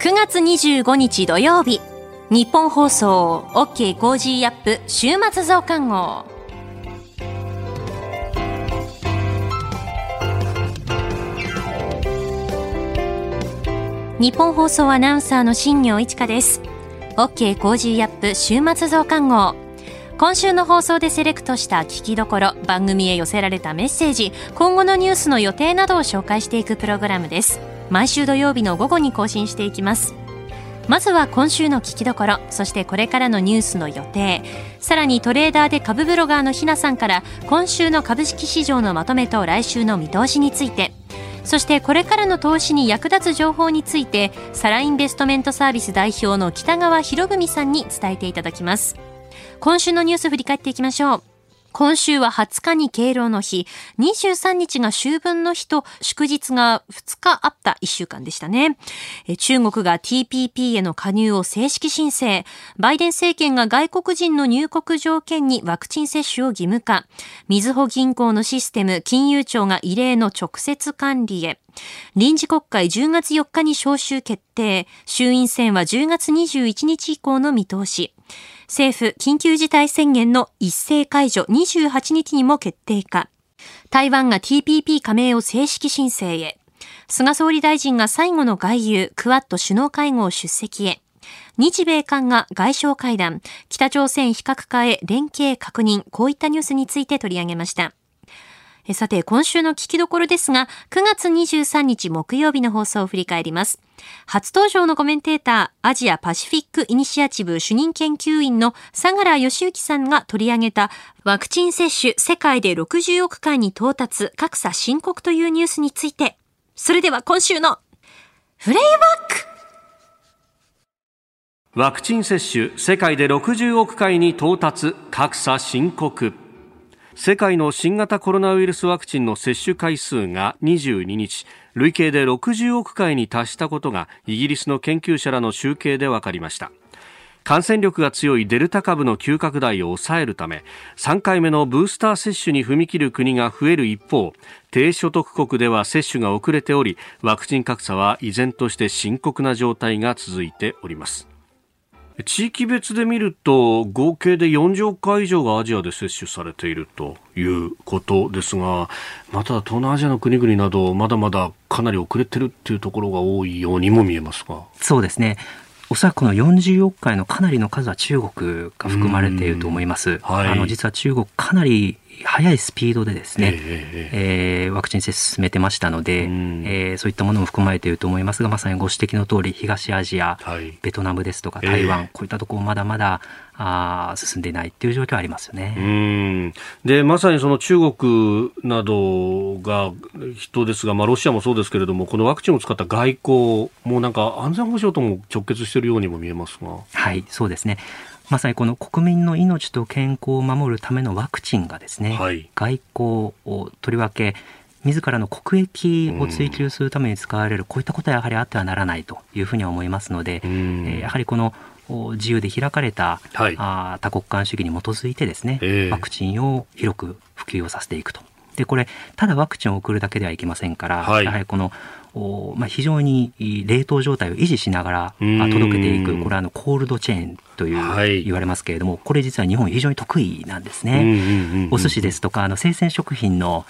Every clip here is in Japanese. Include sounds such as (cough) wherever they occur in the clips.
9月25日土曜日日本放送 OK コージーアップ週末増刊号。ニッポン放送アナウンサーの新行市佳です。 OK! Cozy up! 週末増刊号。今週の放送でセレクトした聞きどころ番組へ寄せられたメッセージ今後のニュースの予定などを紹介していくプログラムです。毎週土曜日の午後に更新していきます。まずは今週の聞きどころそしてこれからのニュースの予定。さらにトレーダーで株ブロガーのひなさんから今週の株式市場のまとめと来週の見通しについて。そしてこれからの投資に役立つ情報についてサラインベストメントサービス代表の北川博文さんに伝えていただきます。今週のニュース振り返っていきましょう。今週は20日に敬老の日、23日が秋分の日と祝日が2日あった1週間でしたね。中国が TPP への加入を正式申請、バイデン政権が外国人の入国条件にワクチン接種を義務化、みずほ銀行のシステム、金融庁が異例の直接管理へ、臨時国会10月4日に召集決定、衆院選は10月21日以降の見通し、政府緊急事態宣言の一斉解除28日にも決定か。台湾が TPP 加盟を正式申請へ。菅総理大臣が最後の外遊、クワッド首脳会合出席へ。日米韓が外相会談、北朝鮮非核化へ連携確認、こういったニュースについて取り上げました。さて、今週の聞きどころですが、9月23日木曜日の放送を振り返ります。初登場のコメンテーター、アジアパシフィックイニシアチブ主任研究員の相良義之さんが取り上げた、ワクチン接種世界で60億回に到達、格差深刻というニュースについて、それでは今週のフレイバック。ワクチン接種世界で60億回に到達格差深刻世界の新型コロナウイルスワクチンの接種回数が22日累計で60億回に達したことがイギリスの研究者らの集計で分かりました。感染力が強いデルタ株の急拡大を抑えるため3回目のブースター接種に踏み切る国が増える一方低所得国では接種が遅れておりワクチン格差は依然として深刻な状態が続いております。地域別で見ると合計で40億回以上がアジアで接種されているということですがまた東南アジアの国々などまだまだかなり遅れてるっていうところが多いようにも見えますが。そうですね。おそらくこの40億回のかなりの数は中国が含まれていると思います。はい、あの実は中国かなり速いスピードでですね、えー、えー、ワクチン接種進めてましたので、うん、えー、そういったものも含まれていると思いますがまさにご指摘の通り東アジア、はい、ベトナムですとか台湾、えー、こういったところまだまだあ進んでいないという状況はありますよね。うん。でまさにその中国などが人ですが、まあ、ロシアもそうですけれどもこのワクチンを使った外交もなんか安全保障とも直結しているようにも見えますが。はいそうですねまさにこの国民の命と健康を守るためのワクチンがですね、はい、外交をとりわけ自らの国益を追求するために使われる、こういったことはやはりあってはならないというふうに思いますので、えやはりこの自由で開かれた、はい、あ多国間主義に基づいてですね、えー、ワクチンを広く普及をさせていくと。でこれただワクチンを送るだけではいけませんから、はい、やはりこのまあ、非常に冷凍状態を維持しながら届けていくこれはあのコールドチェーンという言われますけれども、これ実は日本非常に得意なんですね。お寿司ですとかあの生鮮食品の,、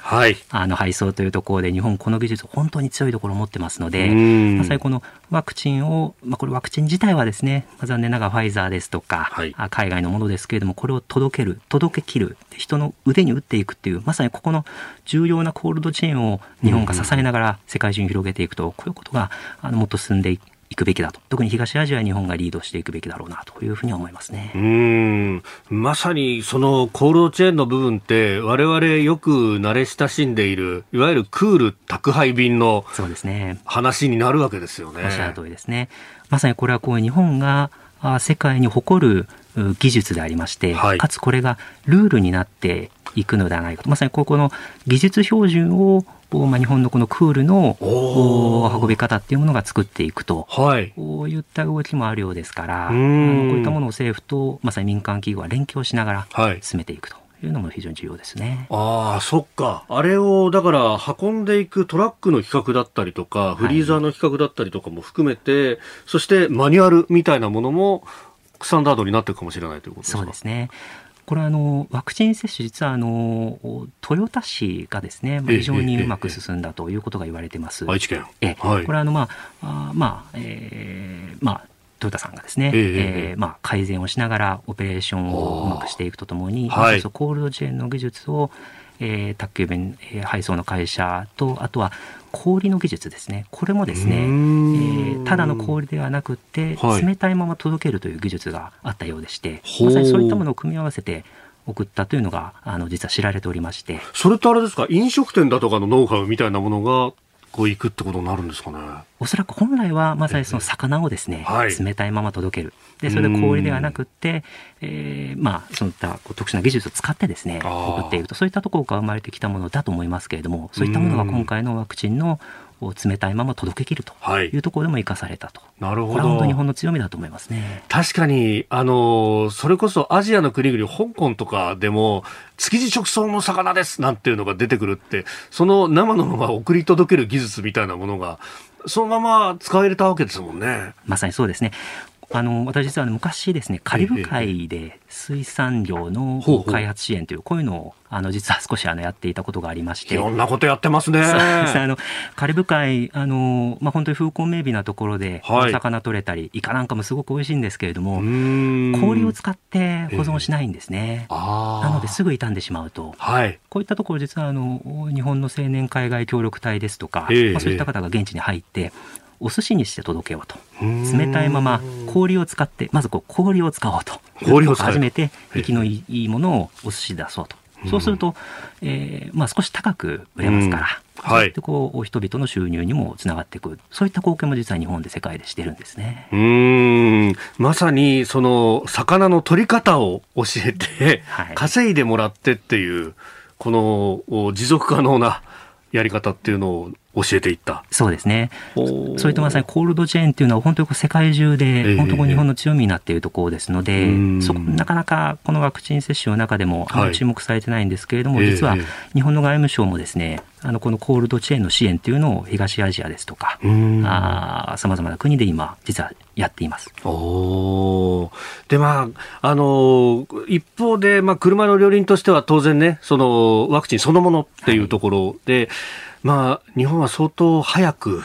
あの配送というところで日本この技術本当に強いところを持ってますので、まさにこのワクチンを、まあ、これワクチン自体はですね、まあ、残念ながらファイザーですとか、はい、海外のものですけれどもこれを届ける届けきる人の腕に打っていくっていうまさにここの重要なコールドチェーンを日本が支えながら世界中に広げていくとこういうことがあのもっと進んでいいくべきだと。特に東アジア日本がリードしていくべきだろうなというふうに思いますね。うん。まさにそのコールドチェーンの部分って我々よく慣れ親しんでいるいわゆるクール宅配便のそうですね。話になるわけですよね。おっしゃる通りですね。まさにこれはこう日本が世界に誇る技術でありまして、はい、かつこれがルールになっていくのではないかと。まさにここの技術標準をまあ、日本のこのクールの運び方っていうものが作っていくと、はい、こういった動きもあるようですからあのこういったものを政府とまさに民間企業は連携をしながら進めていくというのも非常に重要ですね。ああ、そっか。あれを、だから運んでいくトラックの規格だったりとか、フリーザーの規格だったりとかも含めて、はい、そしてマニュアルみたいなものもスタンダードになっていくかもしれないということですか？そうですね。これはあのワクチン接種、実はあの豊田市がですね、まあ、非常にうまく進んだということが言われています。愛知県。え、はい、これはあのまああまあ、えー、まあトヨタさんがですね、えー、えー、まあ、改善をしながらオペレーションをうまくしていくとともに、はい、コールドチェーンの技術を、えー、宅急便、えー、配送の会社とあとは氷の技術ですね。これもですね、えー、ただの氷ではなくて、はい、冷たいまま届けるという技術があったようでしてまさにそういったものを組み合わせて送ったというのがあの実は知られておりまして。それってあれですか？飲食店だとかのノウハウみたいなものがこう行くってことになるんですかね。おそらく本来はまさにその魚をですね、はい、冷たいまま届ける。でそれで氷ではなくて、えー、まあそういった特殊な技術を使ってですね送っていくと。そういったところから生まれてきたものだと思いますけれどもそういったものが今回のワクチンのを冷たいまま届けきるというところでも生かされたと、なるほど日本の強みだと思いますね確かにあのそれこそアジアの国々香港とかでも築地直送の魚ですなんていうのが出てくるってその生のまま送り届ける技術みたいなものがそのまま使えたわけですもんね。まさにそうですね。あの私実は昔ですねカリブ海で水産業の開発支援というこういうのをあの実は少しあのやっていたことがありまして。いろんなことやってますね。(laughs) あのカリブ海あの、まあ、本当に風光明媚なところでお魚取れたり、はい、イカなんかもすごく美味しいんですけれども氷を使って保存しないんですね、えー、なのですぐ傷んでしまうと、はい、こういったところ実はあの日本の青年海外協力隊ですとか、えー、まあ、そういった方が現地に入ってお寿司にして届けようと。冷たいまま氷を使ってまずこう氷を使おうと。氷を初めて生きのいいものをお寿司で出そうと。そうすると、えーまあ、少し高く売れますから、はい、こう人々の収入にもつながっていくそういった貢献も実は日本で世界でしてるんですね。うん。まさにその魚の取り方を教えて、はい、稼いでもらってっていうこの持続可能なやり方っていうのを教えていった。そうですね。それとまさにコールドチェーンっていうのは本当に世界中で本当に日本の強みになっているところですので、えー、そこなかなかこのワクチン接種の中でも注目されてないんですけれども、はい、実は日本の外務省もですねあのこのコールドチェーンの支援っていうのを東アジアですとかさまざまな国で今実はやっています。おでまああの一方で、まあ、車の両輪としては当然ねそのワクチンそのものっていうところで、はいまあ、日本は相当早く、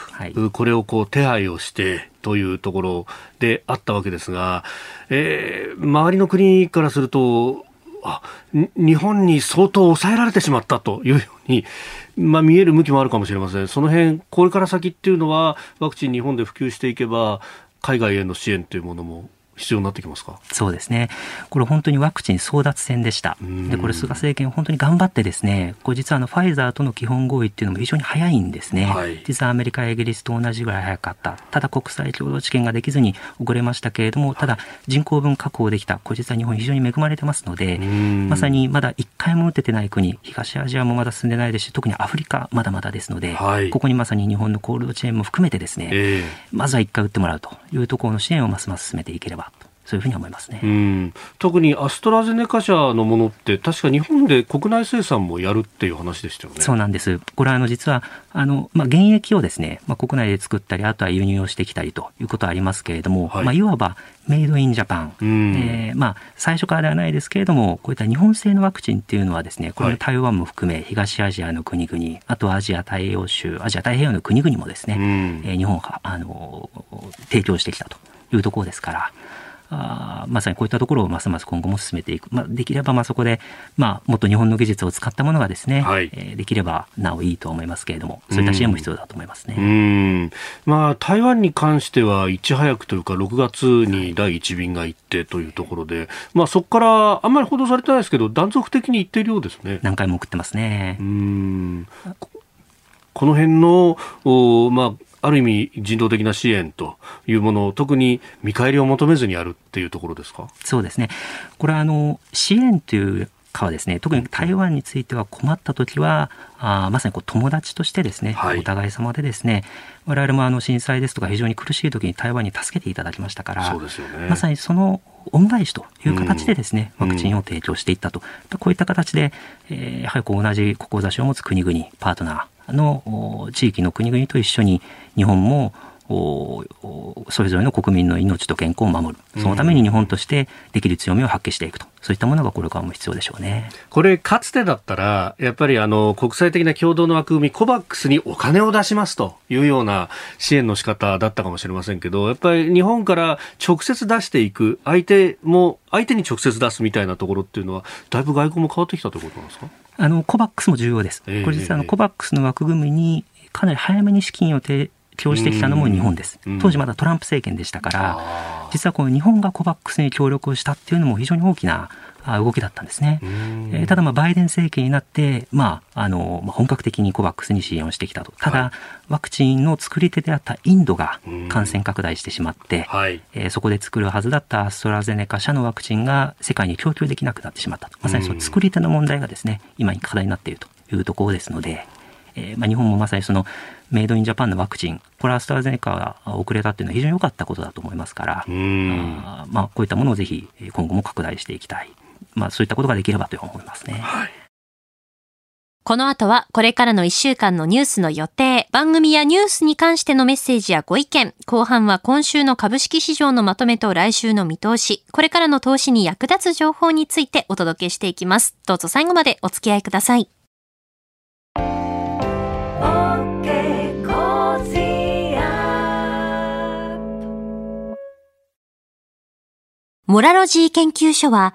これをこう手配をしてというところであったわけですが、えー、周りの国からすると、あ日本に相当抑えられてしまったというように、まあ、見える向きもあるかもしれません。その辺、これから先っていうのは、ワクチン日本で普及していけば、海外への支援というものも必要になってきますか？そうですね、これ、本当にワクチン争奪戦でした、でこれ、菅政権、本当に頑張って、ですねこれ実はあのファイザーとの基本合意っていうのも非常に早いんですね、はい、実はアメリカやイギリスと同じぐらい早かった、ただ国際共同治験ができずに遅れましたけれども、ただ人口分確保できた、これ実は日本、非常に恵まれてますので、まさにまだ1回も打ててない国、東アジアもまだ進んでないですし、特にアフリカ、まだまだですので、はい、ここにまさに日本のコールドチェーンも含めて、ですね、えー、まずは1回打ってもらうというところの支援をますます進めていければと。そういうふうに思いますね。うん特にアストラゼネカ社のものって確か日本で国内生産もやるっていう話でしたよね。そうなんです。これはあの実はあのまあ原液をですね、まあ国内で作ったりあとは輸入をしてきたりということはありますけれども、はい、まあいわばメイドインジャパン、えー、まあ最初からではないですけれどもこういった日本製のワクチンっていうのはですね、これ台湾も含め東アジアの国々、あとはアジア太平洋州、アジア太平洋の国々もですね、えー、日本があの提供してきたというところですから。あまさにこういったところをますます今後も進めていく、まあ、できればまあそこで、まあ、もっと日本の技術を使ったものがですね、はい、えー、できればなおいいと思いますけれどもそういった支援も必要だと思いますね。うん。まあ、台湾に関してはいち早くというか6月に第1便が行ってというところで、まあ、そこからあんまり報道されてないですけど断続的に行っているようですね。何回も送ってますね。うん。この辺のお、まあある意味人道的な支援というものを特に見返りを求めずにやるっていうところですか？そうですね。これはあの支援というかはですね特に台湾については困った時はあまさにこう友達としてですね、はい、お互い様でですね我々もあの震災ですとか非常に苦しい時に台湾に助けていただきましたからそうですよ、ね、まさにその恩返しという形でですね、ワクチンを提供していったと、うん、こういった形で、えー、やはりこう同じ志を持つ国々パートナーの地域の国々と一緒に日本もそれぞれの国民の命と健康を守る、そのために日本としてできる強みを発揮していくと、そういったものがこれからも必要でしょうね。これ、かつてだったら、やっぱりあの国際的な共同の枠組み、コバックスにお金を出しますというような支援の仕方だったかもしれませんけど、やっぱり日本から直接出していく、相手も、相手に直接出すみたいなところっていうのは、だいぶ外交も変わってきたということなんですか？あのコバックスも重要です。これ実はあのコバックスの枠組みにかなり早めに資金を提供してきたのも日本です。当時まだトランプ政権でしたから、実はこの日本がコバックスに協力をしたっていうのも非常に大きな動きだったんですね。えー、ただ、まあ、バイデン政権になって、まあ、あの、本格的にコバックスに支援をしてきたと。ただ、はい、ワクチンの作り手であったインドが感染拡大してしまって、はい、えー、そこで作るはずだったアストラゼネカ社のワクチンが世界に供給できなくなってしまったと。まさにその作り手の問題がですね、今に課題になっているというところですので、えーまあ、日本もまさにそのメイドインジャパンのワクチン、これアストラゼネカが遅れたっていうのは非常に良かったことだと思いますから、あまあ、こういったものをぜひ今後も拡大していきたい。まあ、そういったことができればと思いますね。はいこの後はこれからの1週間のニュースの予定、番組やニュースに関してのメッセージやご意見、後半は今週の株式市場のまとめと来週の見通し、これからの投資に役立つ情報についてお届けしていきます。どうぞ最後までお付き合いください。モラロジー研究所は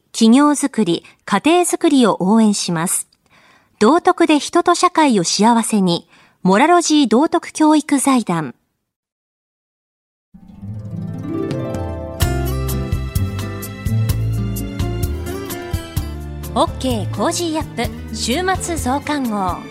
企業づくり、家庭づくりを応援します。道徳で人と社会を幸せに、モラロジー道徳教育財団。 OK! Cozy up! 週末増刊号。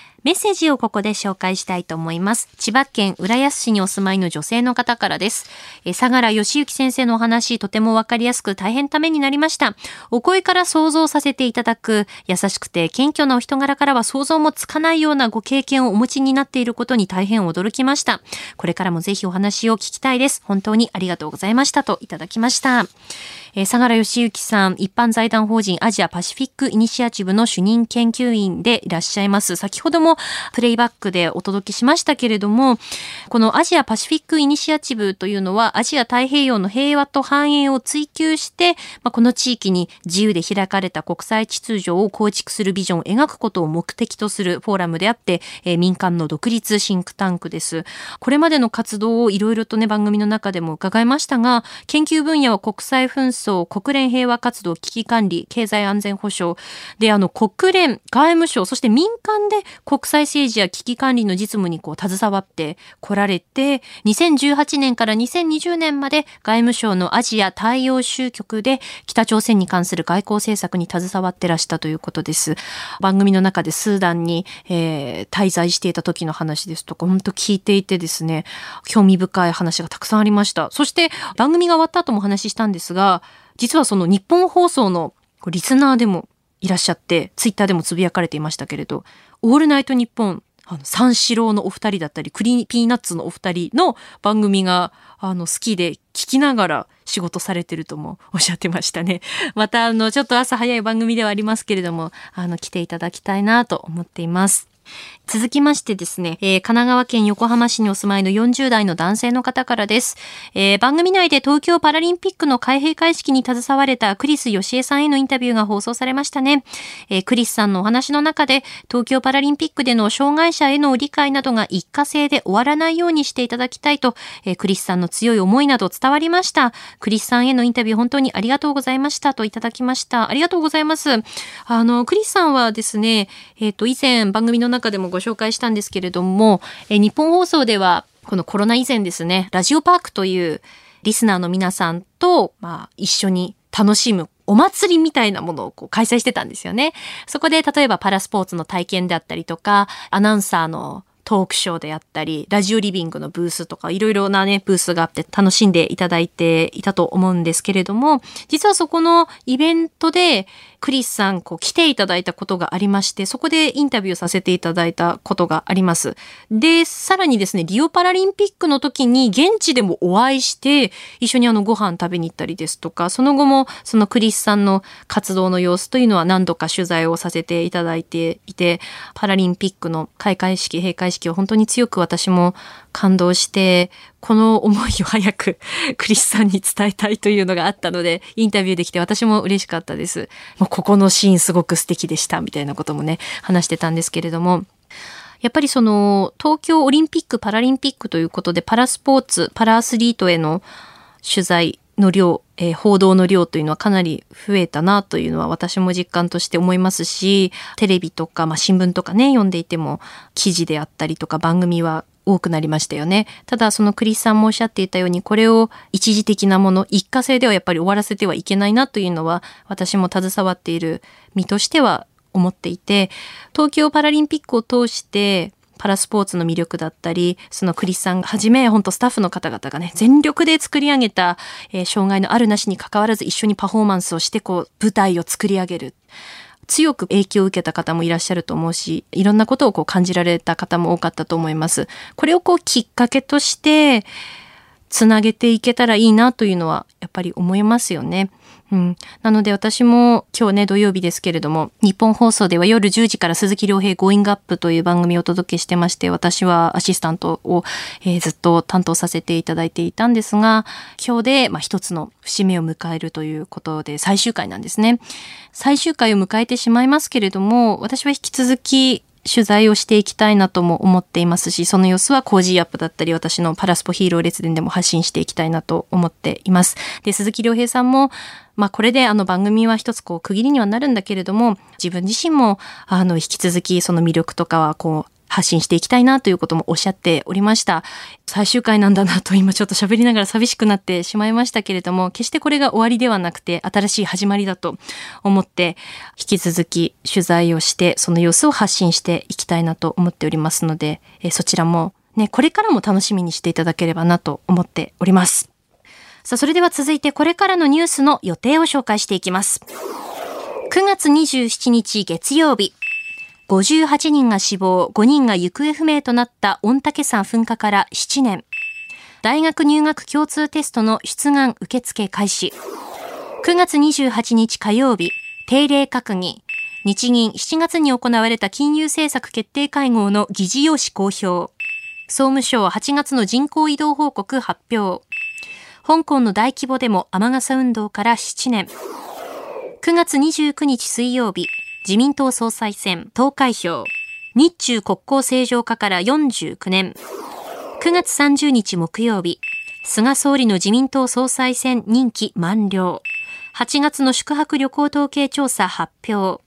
メッセージをここで紹介したいと思います。千葉県浦安市にお住まいの女性の方からです。え相良祥之先生のお話、とてもわかりやすく大変ためになりました。お声から想像させていただく、優しくて謙虚なお人柄からは想像もつかないようなご経験をお持ちになっていることに大変驚きました。これからもぜひお話を聞きたいです。本当にありがとうございましたといただきました。え、相良義行さん、一般財団法人アジアパシフィックイニシアチブの主任研究員でいらっしゃいます。先ほどもプレイバックでお届けしましたけれども、このアジアパシフィックイニシアチブというのは、アジア太平洋の平和と繁栄を追求して、まあ、この地域に自由で開かれた国際秩序を構築するビジョンを描くことを目的とするフォーラムであって、えー、民間の独立シンクタンクです。これまでの活動をいろいろとね、番組の中でも伺いましたが、研究分野は国際紛争、国連平和活動、危機管理、経済安全保障。で、あの、国連、外務省、そして民間で国際政治や危機管理の実務にこう、携わってこられて、2018年から2020年まで外務省のアジア太陽州局で北朝鮮に関する外交政策に携わってらしたということです。番組の中でスーダンに、えー、滞在していた時の話ですとか、本当聞いていてですね、興味深い話がたくさんありました。そして番組が終わった後もお話ししたんですが、実はそのニッポン放送のリスナーでもいらっしゃって、ツイッターでもつぶやかれていましたけれど、オールナイトニッポン、あの、三四郎のお二人だったり、 Creepy Nuts のお二人の番組が、あの、好きで聞きながら仕事されてるともおっしゃってましたね。(laughs) また、あの、ちょっと朝早い番組ではありますけれども、あの、来ていただきたいなと思っています。続きましてですね、えー、神奈川県横浜市にお住まいの40代の男性の方からです。えー、番組内で東京パラリンピックの開閉会式に携われたクリス義恵さんへのインタビューが放送されましたね。えー、クリスさんのお話の中で、東京パラリンピックでの障害者への理解などが一過性で終わらないようにしていただきたいと、えクリスさんの強い思いなど伝わりました。クリスさんへのインタビュー本当にありがとうございましたといただきました。ありがとうございます。あの、クリスさんはですね、えっ、と、以前番組の中でもご紹介したんですけれども、え日本放送ではこのコロナ以前ですね、ラジオパークというリスナーの皆さんと、まあ、一緒に楽しむお祭りみたいなものをこう開催してたんですよね。そこで例えばパラスポーツの体験であったりとか、アナウンサーのトークショーであったり、ラジオリビングのブースとか、いろいろなね、ブースがあって楽しんでいただいていたと思うんですけれども、実はそこのイベントで、クリスさん、こう、来ていただいたことがありまして、そこでインタビューさせていただいたことがあります。で、さらにですね、リオパラリンピックの時に現地でもお会いして、一緒にあの、ご飯食べに行ったりですとか、その後も、そのクリスさんの活動の様子というのは何度か取材をさせていただいていて、パラリンピックの開会式、閉会式意識を本当に強く私も感動して、この思いを早く (laughs) クリスさんに伝えたいというのがあったので、インタビューできて私も嬉しかったです。もうここのシーンすごく素敵でした、みたいなこともね、話してたんですけれども、やっぱりその、東京オリンピック・パラリンピックということで、パラスポーツ、パラアスリートへの取材の量、えー、報道の量というのはかなり増えたなというのは私も実感として思いますし、テレビとか、まあ、新聞とかね、読んでいても記事であったりとか番組は多くなりましたよね。ただそのクリスさんもおっしゃっていたようにこれを一時的なもの一過性ではやっぱり終わらせてはいけないなというのは私も携わっている身としては思っていて東京パラリンピックを通してパラスポーツの魅力だったり、そのクリスさんはじめ、本当スタッフの方々がね、全力で作り上げた、えー、障害のあるなしに関わらず一緒にパフォーマンスをして、こう、舞台を作り上げる。強く影響を受けた方もいらっしゃると思うし、いろんなことをこう感じられた方も多かったと思います。これをこうきっかけとして、つなげていけたらいいなというのはやっぱり思いますよね。うん。なので私も今日ね土曜日ですけれども、ニッポン放送では夜10時から鈴木亮平 Going Up という番組をお届けしてまして、私はアシスタントを、えー、ずっと担当させていただいていたんですが、今日でまあ一つの節目を迎えるということで最終回なんですね。最終回を迎えてしまいますけれども、私は引き続き取材をしていきたいなとも思っていますし、その様子は Cozy up だったり、私のパラスポヒーロー列伝でも発信していきたいなと思っています。で、鈴木亮平さんも、まあこれであの番組は一つこう区切りにはなるんだけれども、自分自身もあの引き続きその魅力とかはこう発信していきたいなということもおっしゃっておりました。最終回なんだなと今ちょっと喋りながら寂しくなってしまいましたけれども、決してこれが終わりではなくて新しい始まりだと思って、引き続き取材をしてその様子を発信していきたいなと思っておりますので、えそちらもね、これからも楽しみにしていただければなと思っております。さあ、それでは続いてこれからのニュースの予定を紹介していきます。9月27日月曜日、58人が死亡、5人が行方不明となった御嶽山噴火から7年。大学入学共通テストの出願受付開始。9月28日火曜日、定例閣議。日銀7月に行われた金融政策決定会合の議事要旨公表。総務省8月の人口移動報告発表。香港の大規模デモ雨傘運動から7年。9月29日水曜日、自民党総裁選投開票。日中国交正常化から49年。9月30日木曜日、菅総理の自民党総裁選任期満了。8月の宿泊旅行統計調査発表。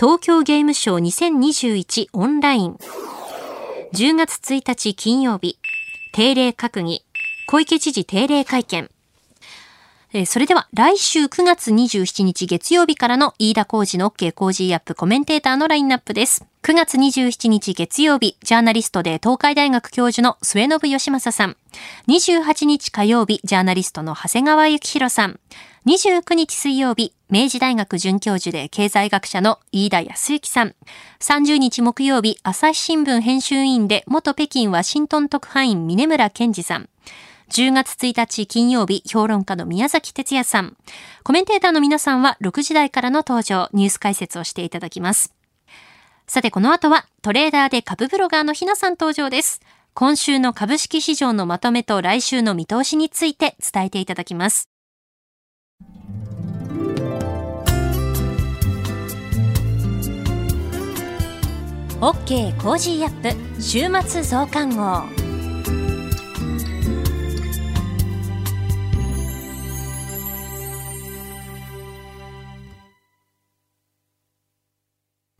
東京ゲームショー2021オンライン。10月1日金曜日、定例閣議。小池知事定例会見。えー、それでは来週9月27日月曜日からの飯田浩二の OK 工事アップコメンテーターのラインナップです。9月27日月曜日、ジャーナリストで東海大学教授の末信義正さん。28日火曜日、ジャーナリストの長谷川幸宏さん。29日水曜日、明治大学准教授で経済学者の飯田康之さん。30日木曜日、朝日新聞編集委員で元北京ワシントン特派員峰村健二さん。10月1日金曜日、評論家の宮崎哲也さん。コメンテーターの皆さんは6時台からの登場、ニュース解説をしていただきます。さてこの後はトレーダーで株ブロガーのひなさん登場です。今週の株式市場のまとめと来週の見通しについて伝えていただきます。OK Cozy up 週末増刊号。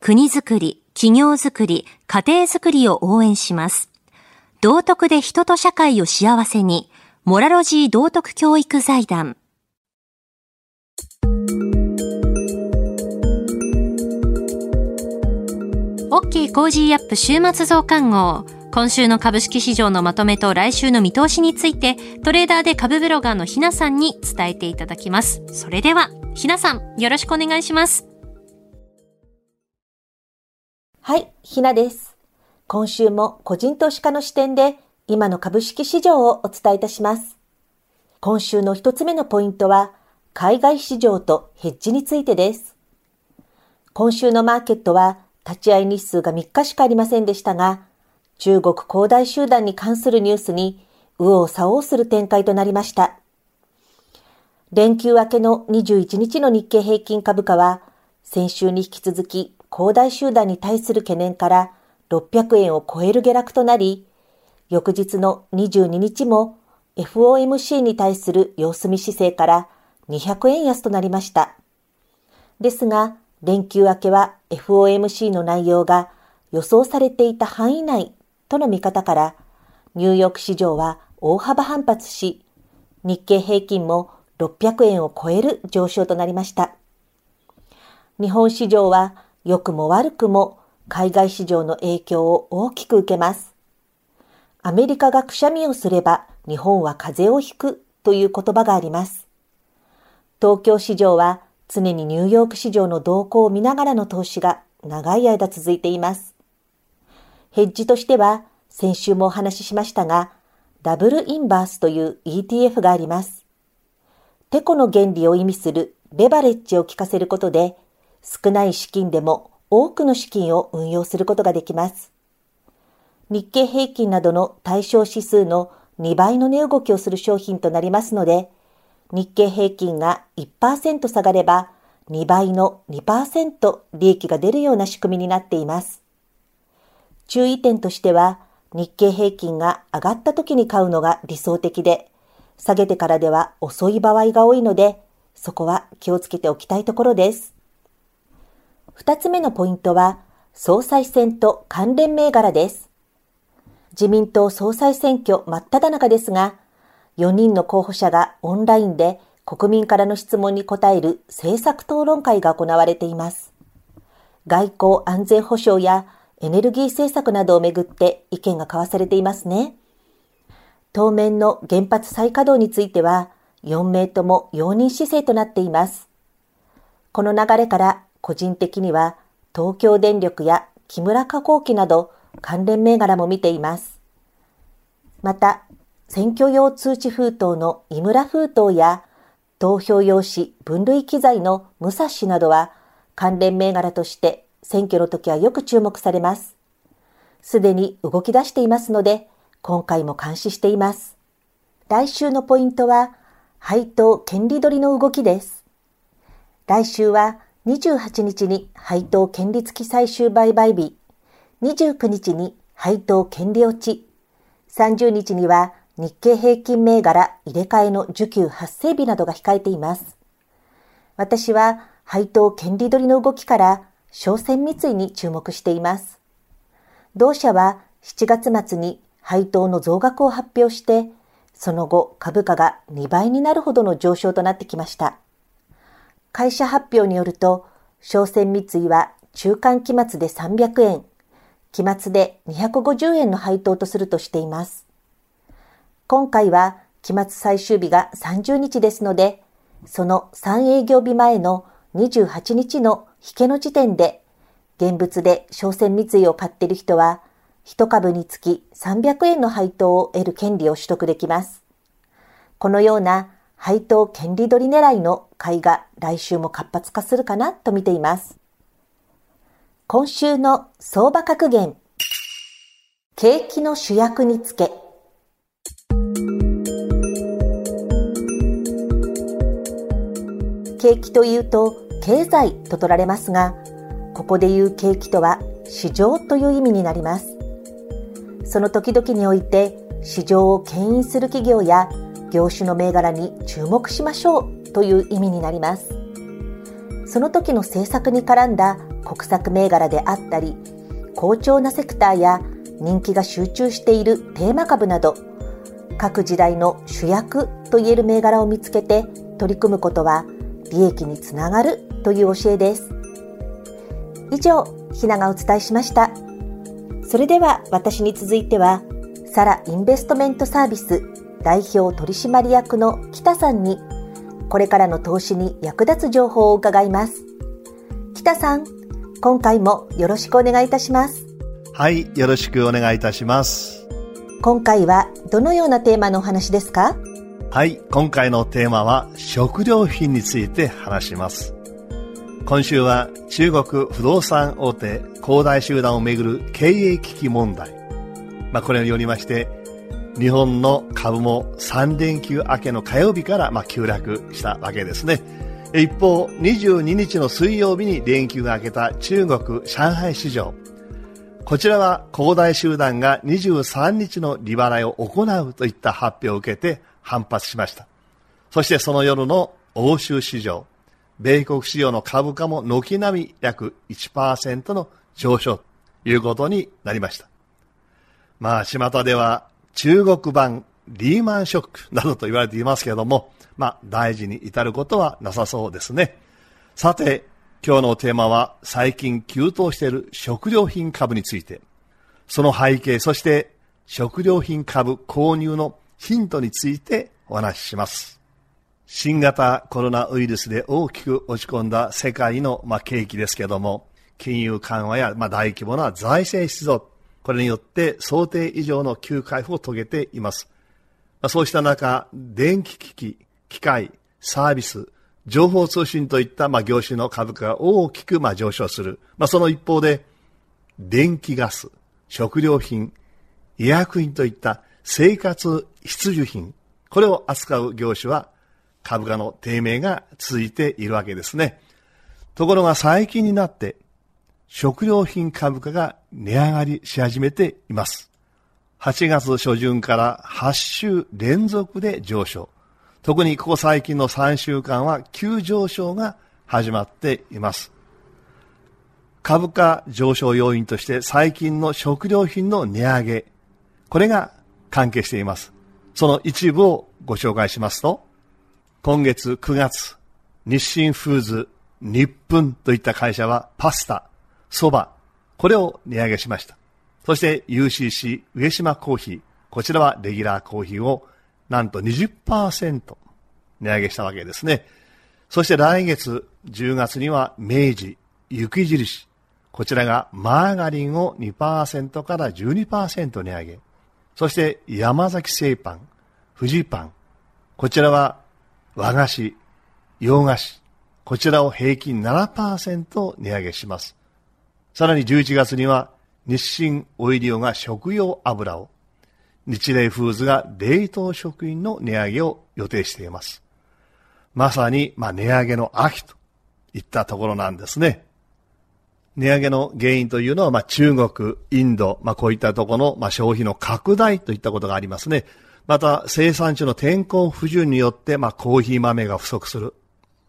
国づくり、企業づくり、家庭づくりを応援します。道徳で人と社会を幸せに、モラロジー道徳教育財団。OK Cozy up 週末増刊号。今週の株式市場のまとめと来週の見通しについて、トレーダーで株ブロガーのひなさんに伝えていただきます。それでは、ひなさん、よろしくお願いします。はい、ひなです。今週も個人投資家の視点で今の株式市場をお伝えいたします。今週の一つ目のポイントは海外市場とヘッジについてです。今週のマーケットは立ち会い日数が3日しかありませんでしたが、中国恒大集団に関するニュースに右往左往する展開となりました。連休明けの21日の日経平均株価は先週に引き続き恒大集団に対する懸念から600円を超える下落となり、翌日の22日も FOMC に対する様子見姿勢から200円安となりました。ですが、連休明けは FOMC の内容が予想されていた範囲内との見方から、ニューヨーク市場は大幅反発し、日経平均も600円を超える上昇となりました。日本市場は良くも悪くも海外市場の影響を大きく受けます。アメリカがくしゃみをすれば日本は風邪をひくという言葉があります。東京市場は常にニューヨーク市場の動向を見ながらの投資が長い間続いています。ヘッジとしては先週もお話ししましたが、ダブルインバースという ETF があります。テコの原理を意味するレバレッジを効かせることで少ない資金でも多くの資金を運用することができます。日経平均などの対象指数の2倍の値動きをする商品となりますので、日経平均が1%下がれば2倍の2%利益が出るような仕組みになっています。注意点としては、日経平均が上がった時に買うのが理想的で、下げてからでは遅い場合が多いので、そこは気をつけておきたいところです。二つ目のポイントは、総裁選と関連銘柄です。自民党総裁選挙真っ只中ですが、4人の候補者がオンラインで国民からの質問に答える政策討論会が行われています。外交安全保障やエネルギー政策などをめぐって意見が交わされていますね。当面の原発再稼働については、4名とも容認姿勢となっています。この流れから個人的には東京電力や木村加工機など関連銘柄も見ています。また、選挙用通知封筒の井村封筒や投票用紙分類機材の武蔵などは関連銘柄として選挙の時はよく注目されます。すでに動き出していますので、今回も監視しています。来週のポイントは、配当権利取りの動きです。来週は28日に配当権利付き最終売買日、29日に配当権利落ち、30日には日経平均銘柄入れ替えの受給発生日などが控えています。私は配当権利取りの動きから商船三井に注目しています。同社は7月末に配当の増額を発表して、その後株価が2倍になるほどの上昇となってきました。会社発表によると、商船三井は中間期末で300円、期末で250円の配当とするとしています。今回は期末最終日が30日ですので、その3営業日前の28日の引けの時点で、現物で商船三井を買っている人は、1株につき300円の配当を得る権利を取得できます。このような配当権利取り狙いの買いが来週も活発化するかなと見ています。今週の相場格言。景気の主役につけ。景気というと経済と取られますが、ここで言う景気とは市場という意味になります。その時々において市場を牽引する企業や業種の銘柄に注目しましょうという意味になります。その時の政策に絡んだ国策銘柄であったり、好調なセクターや人気が集中しているテーマ株など、各時代の主役といえる銘柄を見つけて取り組むことは利益につながるという教えです。以上、ひながお伝えしました。それでは私に続いては、サラインベストメントサービス代表取締役の北さんに、これからの投資に役立つ情報を伺います。北さん、今回もよろしくお願いいたします。はい、よろしくお願いいたします。今回はどのようなテーマのお話ですか？はい、今回のテーマは食料品について話します。今週は中国不動産大手恒大集団をめぐる経営危機問題。まあ、これによりまして、日本の株も3連休明けの火曜日からまあ急落したわけですね。一方、22日の水曜日に連休が明けた中国上海市場。こちらは恒大集団が23日の利払いを行うといった発表を受けて反発しました。そしてその夜の欧州市場、米国市場の株価も軒並み約1%の上昇ということになりました。まあ、巷では中国版リーマンショックなどと言われていますけれども、まあ、大事に至ることはなさそうですね。さて、今日のテーマは最近急騰している食料品株について、その背景、そして食料品株購入のヒントについてお話しします。新型コロナウイルスで大きく落ち込んだ世界の、まあ、景気ですけども、金融緩和や、まあ、大規模な財政出動、これによって想定以上の急回復を遂げています。ま、そうした中、電気機器、機械、サービス、情報通信といった、まあ、業種の株価が大きく、まあ、上昇する。まあ、その一方で、電気ガス、食料品、医薬品といった生活必需品、これを扱う業種は株価の低迷が続いているわけですね。ところが最近になって食料品株価が値上がりし始めています。8月初旬から8週連続で上昇。特にここ最近の3週間は急上昇が始まっています。株価上昇要因として最近の食料品の値上げ、これが関係しています。その一部をご紹介しますと、今月9月、日清フーズ、日分といった会社はパスタ、蕎麦、これを値上げしました。そして UCC 上島コーヒー、こちらはレギュラーコーヒーをなんと20%値上げしたわけですね。そして来月10月には明治、雪印、こちらがマーガリンを2%から12%値上げ。そして山崎製パン、富士パン。こちらは和菓子、洋菓子。こちらを平均7%値上げします。さらに11月には日清オイリオが食用油を、日霊フーズが冷凍食品の値上げを予定しています。まさに、まあ、値上げの秋といったところなんですね。値上げの原因というのは、まあ、中国、インド、まあ、こういったところの、まあ、消費の拡大といったことがありますね。また、生産地の天候不順によって、まあ、コーヒー豆が不足する。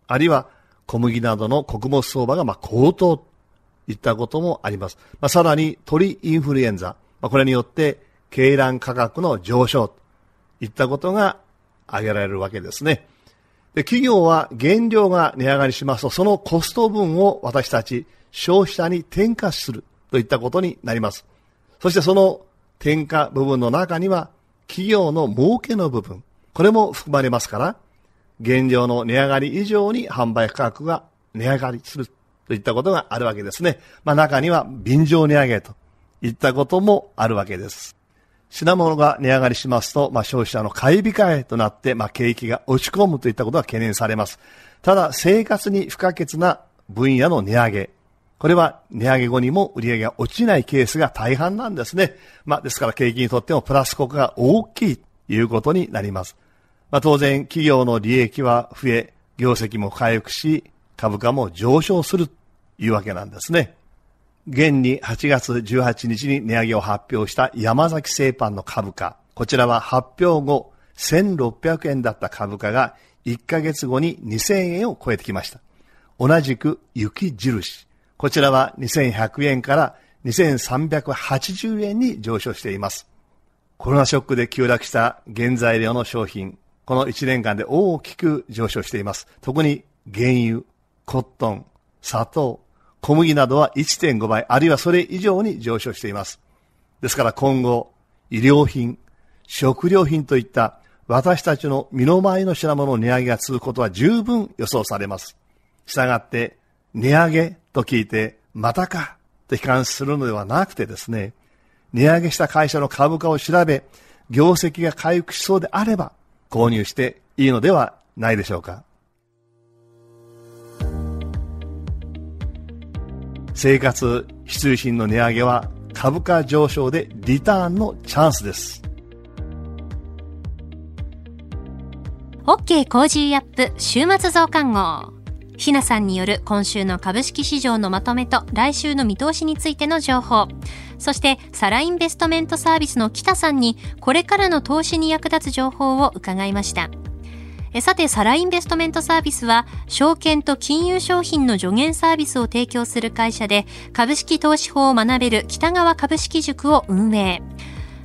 あるいは、小麦などの穀物相場が、まあ、高騰いったこともあります。まあ、さらに、鳥インフルエンザ。まあ、これによって、鶏卵価格の上昇といったことが挙げられるわけですね。で企業は原料が値上がりしますと、そのコスト分を私たち消費者に転嫁するといったことになります。そしてその転嫁部分の中には企業の儲けの部分、これも含まれますから、現状の値上がり以上に販売価格が値上がりするといったことがあるわけですね。まあ中には便乗値上げといったこともあるわけです。品物が値上がりしますと、まあ消費者の買い控えとなって、まあ景気が落ち込むといったことが懸念されます。ただ生活に不可欠な分野の値上げ、これは値上げ後にも売り上げが落ちないケースが大半なんですね。まあですから景気にとってもプラス効果が大きいということになります。まあ当然企業の利益は増え、業績も回復し、株価も上昇するというわけなんですね。現に8月18日に値上げを発表した山崎製パンの株価。こちらは発表後1600円だった株価が1ヶ月後に2000円を超えてきました。同じく雪印。こちらは2100円から2380円に上昇しています。コロナショックで急落した原材料の商品、この1年間で大きく上昇しています。特に原油、コットン、砂糖、小麦などは1.5倍、あるいはそれ以上に上昇しています。ですから今後、医療品、食料品といった私たちの身の回りの品物の値上げが続くことは十分予想されます。したがって、値上げと聞いて、またかと悲観するのではなくてですね、値上げした会社の株価を調べ、業績が回復しそうであれば、購入していいのではないでしょうか。生活必需品の値上げは株価上昇でリターンのチャンスです。OK Cozy up 週末増刊号。ひなさんによる今週の株式市場のまとめと来週の見通しについての情報。そしてサラインベストメントサービスの北さんにこれからの投資に役立つ情報を伺いました。えさて、サラインベストメントサービスは、証券と金融商品の助言サービスを提供する会社で、株式投資法を学べる北川株式塾を運営。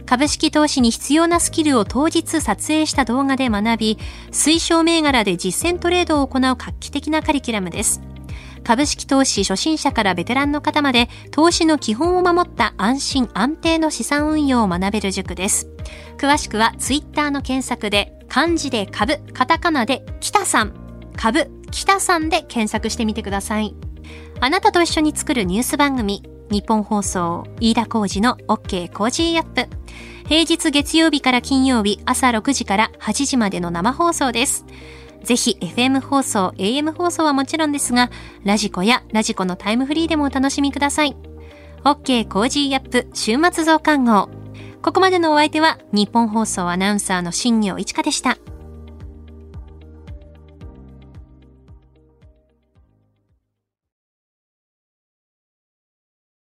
株式投資に必要なスキルを当日撮影した動画で学び、推奨銘柄で実践トレードを行う画期的なカリキュラムです。株式投資初心者からベテランの方まで投資の基本を守った安心安定の資産運用を学べる塾です。詳しくはツイッターの検索で漢字で株、カタカナで北さん、株、北さんで検索してみてください。あなたと一緒に作るニュース番組、ニッポン放送、飯田浩司の OK Cozy up。平日月曜日から金曜日朝6時から8時までの生放送です。ぜひ FM 放送、AM 放送はもちろんですが、ラジコやラジコのタイムフリーでもお楽しみください。OK Cozy up 週末増刊号。ここまでのお相手はニッポン放送アナウンサーの新行市佳でした。